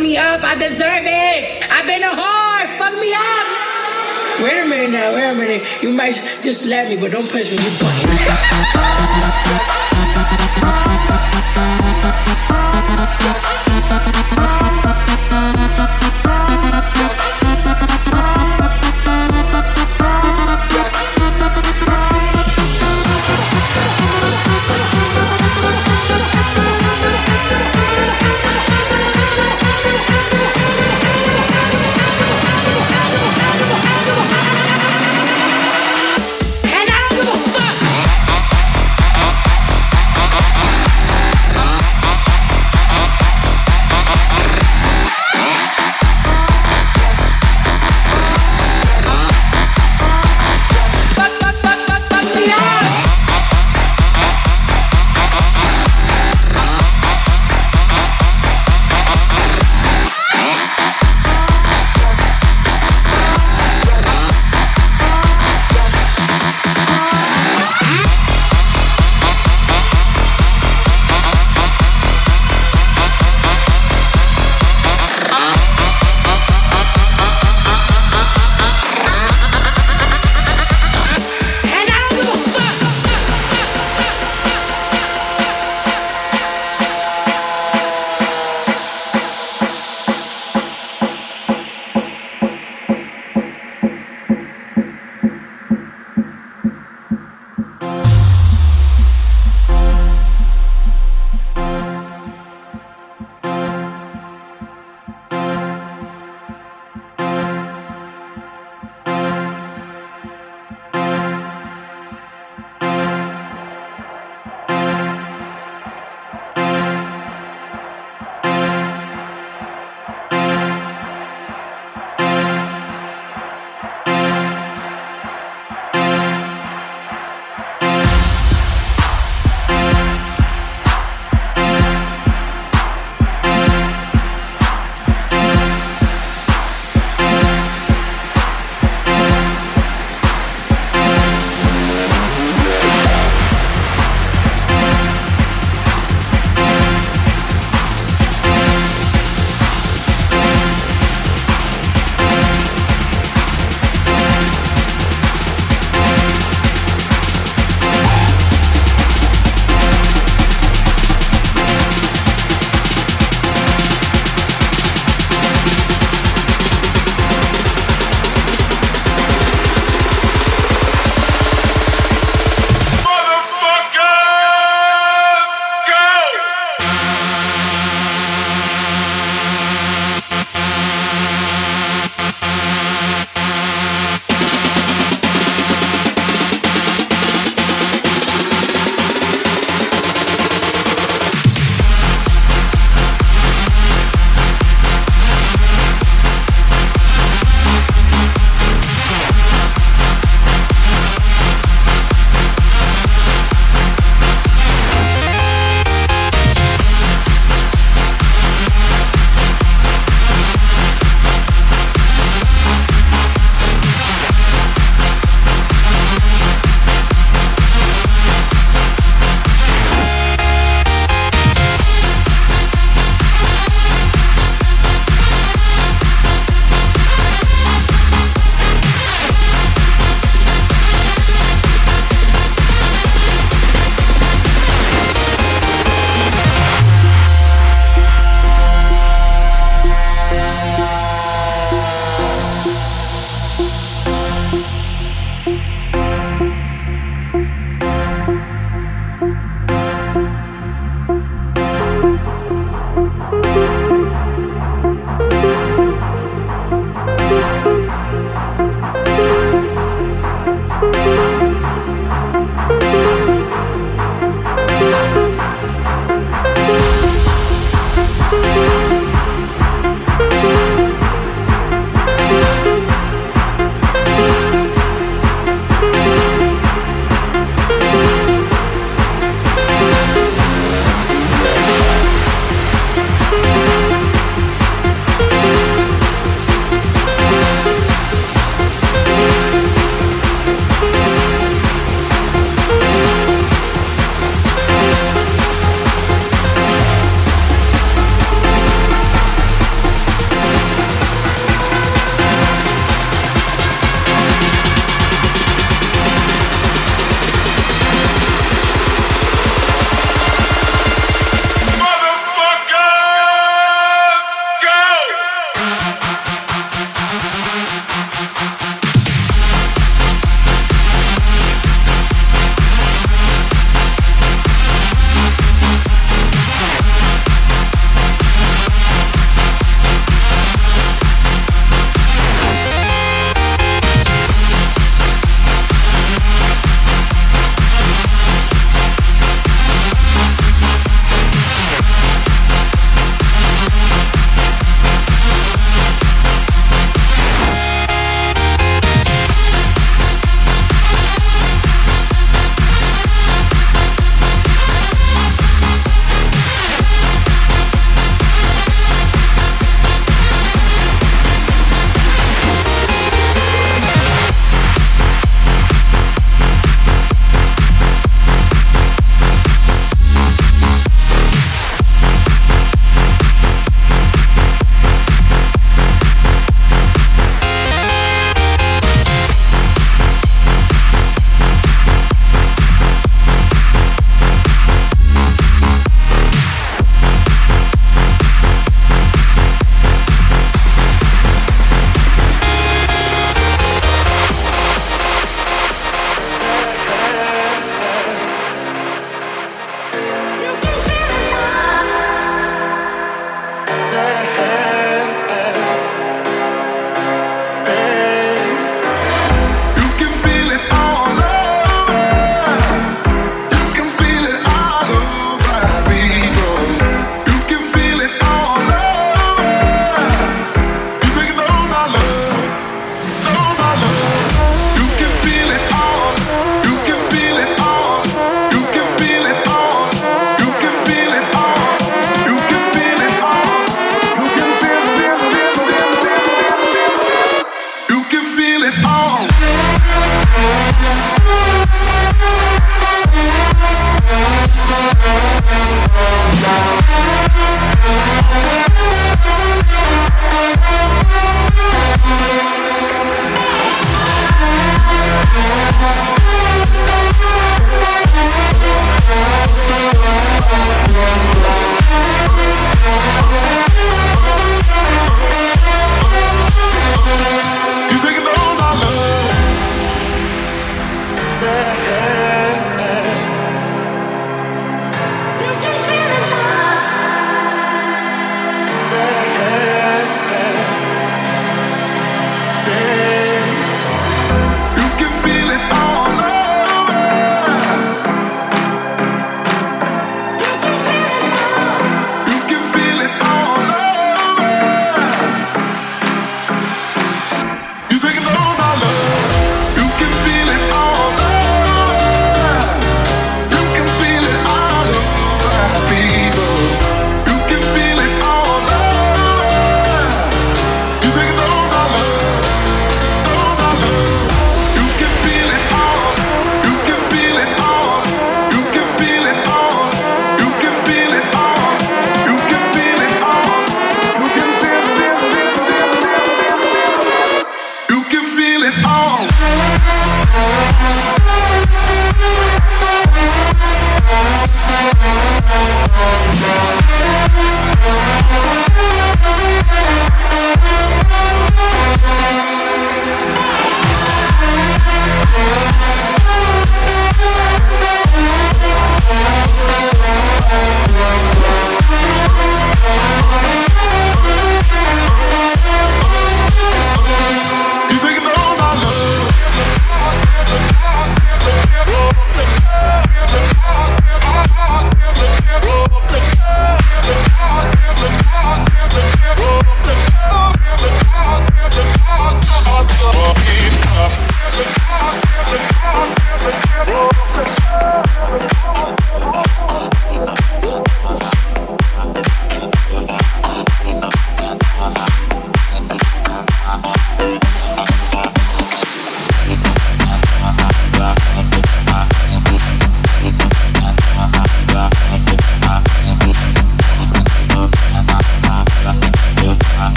me up. I deserve it. I've been a whore. Fuck me up. Wait a minute now. Wait a minute. You might just slap me, but don't punch me. You.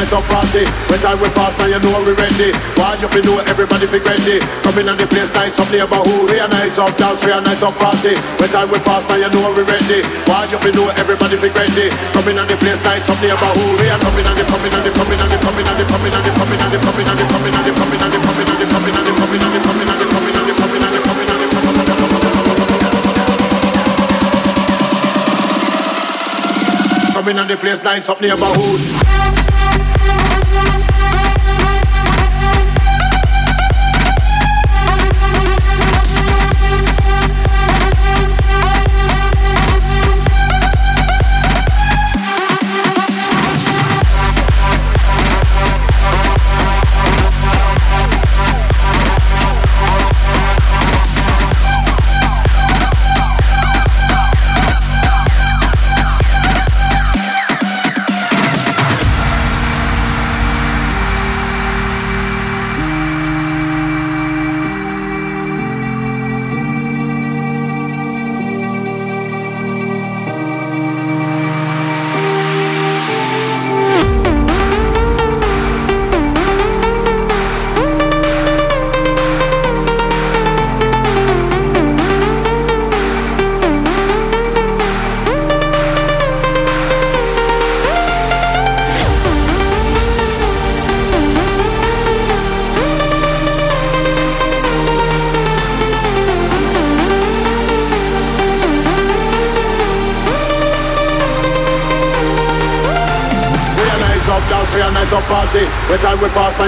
Nice up party. When time we pass, now you know we ready. Why you fi know everybody fi ready? Coming on the place, nice up neighborhood. We a nice up dance, we a nice up party. When time we pass, now you know we ready. Why you fi know everybody fi ready? Coming on the place, nice up neighborhood. We a coming on the coming on the coming on the coming on the coming on the coming on the coming on the coming on the coming on the coming on the coming on the coming on the coming on the coming on the coming on the coming on the Coming Coming on the place, nice up neighborhood.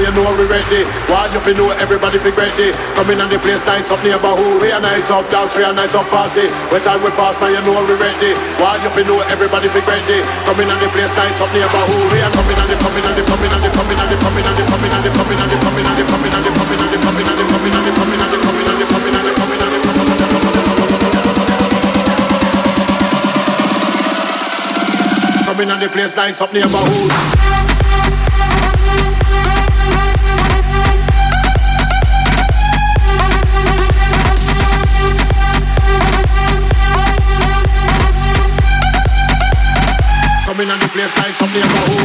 You know we ready. While you fi know everybody fi ready. Coming on the place, nice up neighborhood. We a nice up dance, we a nice up party. When time we pass, man, you know we ready. While you fi know everybody fi ready. Coming on the place, nice up neighborhood. We a coming on the coming on the coming on the coming on the coming on the coming on the coming on the coming on the coming on the coming on the coming on the coming on the coming on the coming on the coming on the coming on the coming on the place, nice up neighborhood. I'll be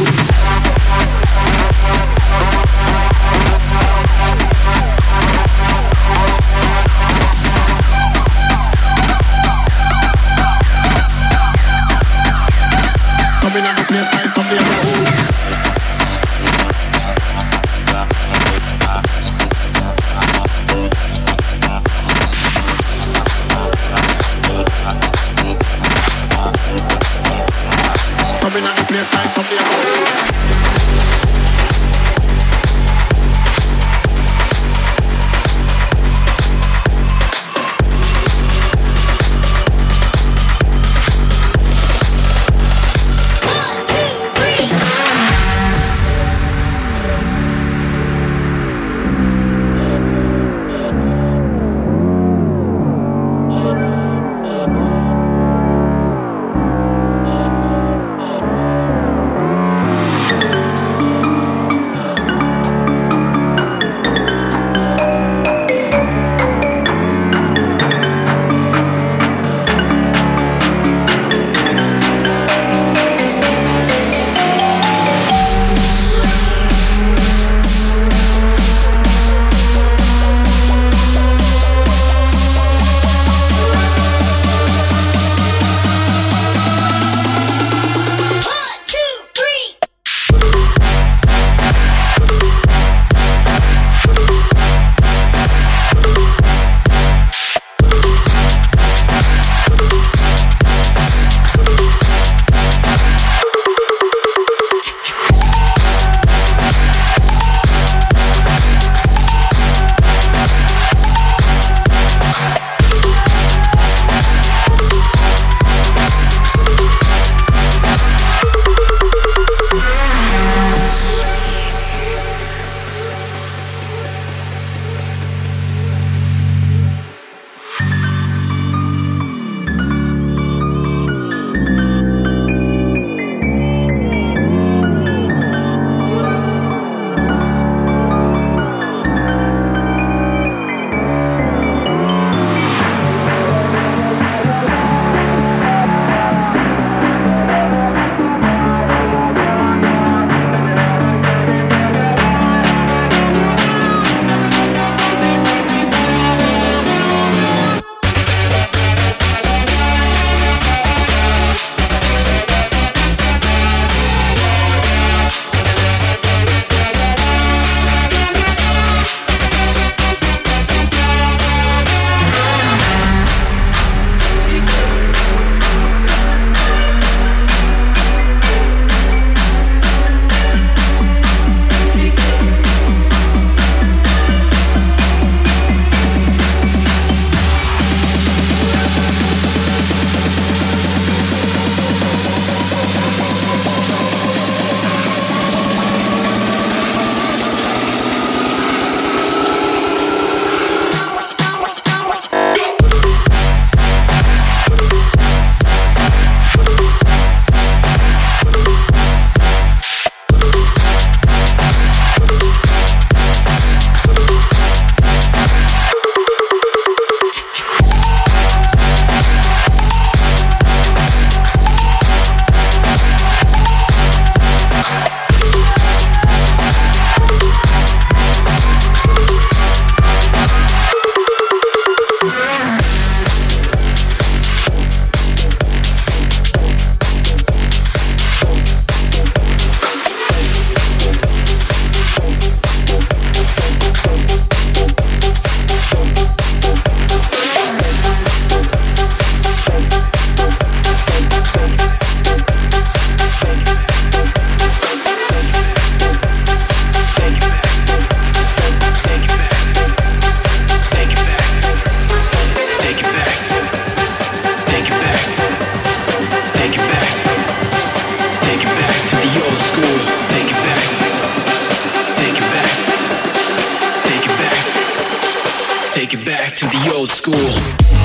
to the old school.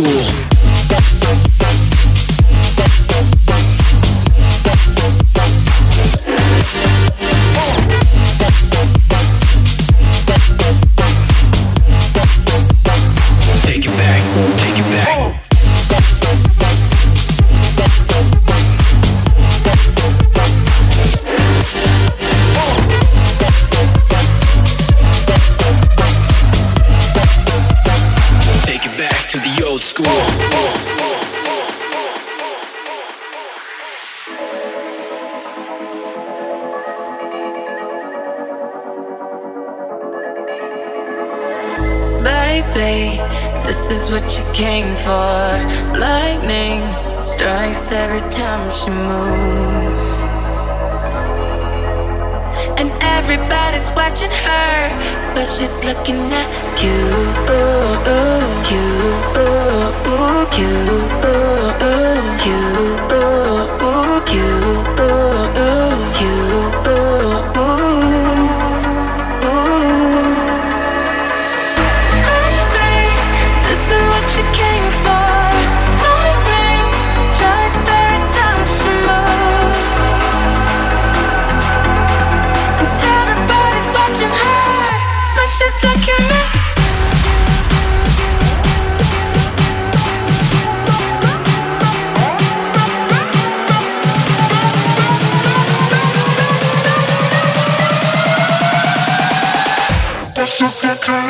school. you. just get crowd.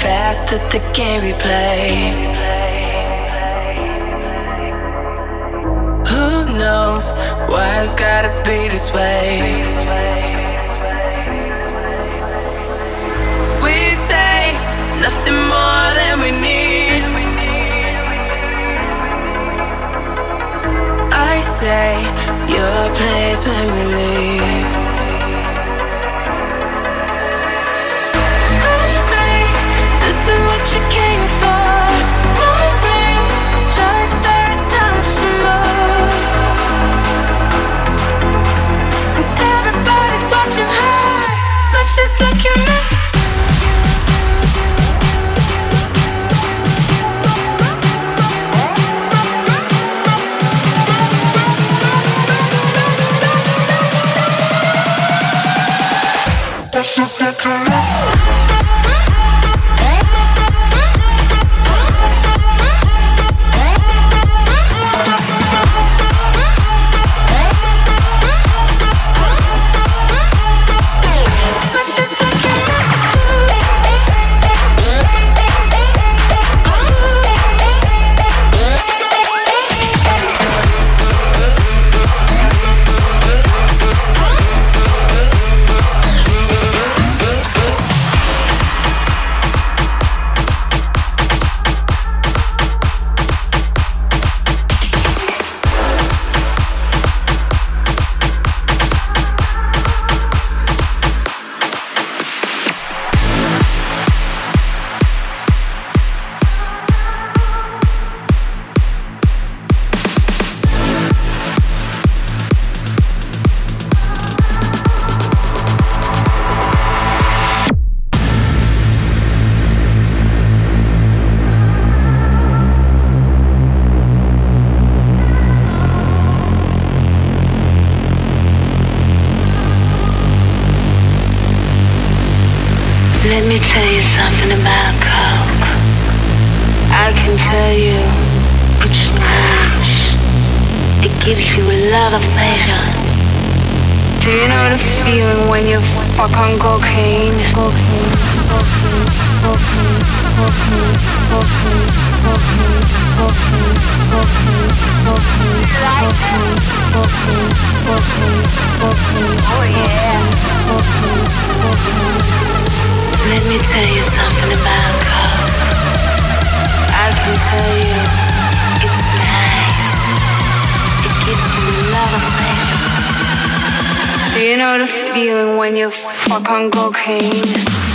fast that the game replay. Who knows why it's gotta be this way? We say nothing more than we need. I say your place when we leave. just get connected pleasure. Do you know the feeling when you fuck on cocaine? Cocaine, cocaine, cocaine, cocaine, cocaine, cocaine, cocaine, cocaine, cocaine, cocaine, cocaine, cocaine, cocaine, oh yeah, cocaine, cocaine. Let me tell you something about coke. I can tell you gives you love and passion. Do you know the feeling when you fuck on cocaine?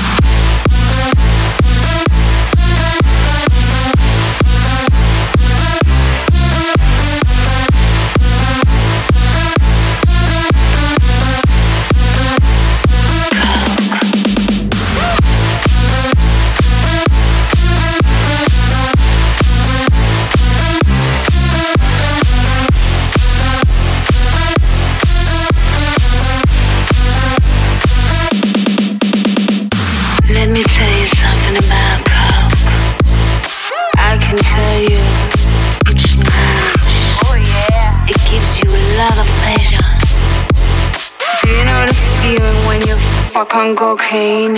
Of pleasure. Do you know the feeling when you fuck on cocaine?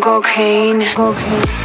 cocaine. Cocaine.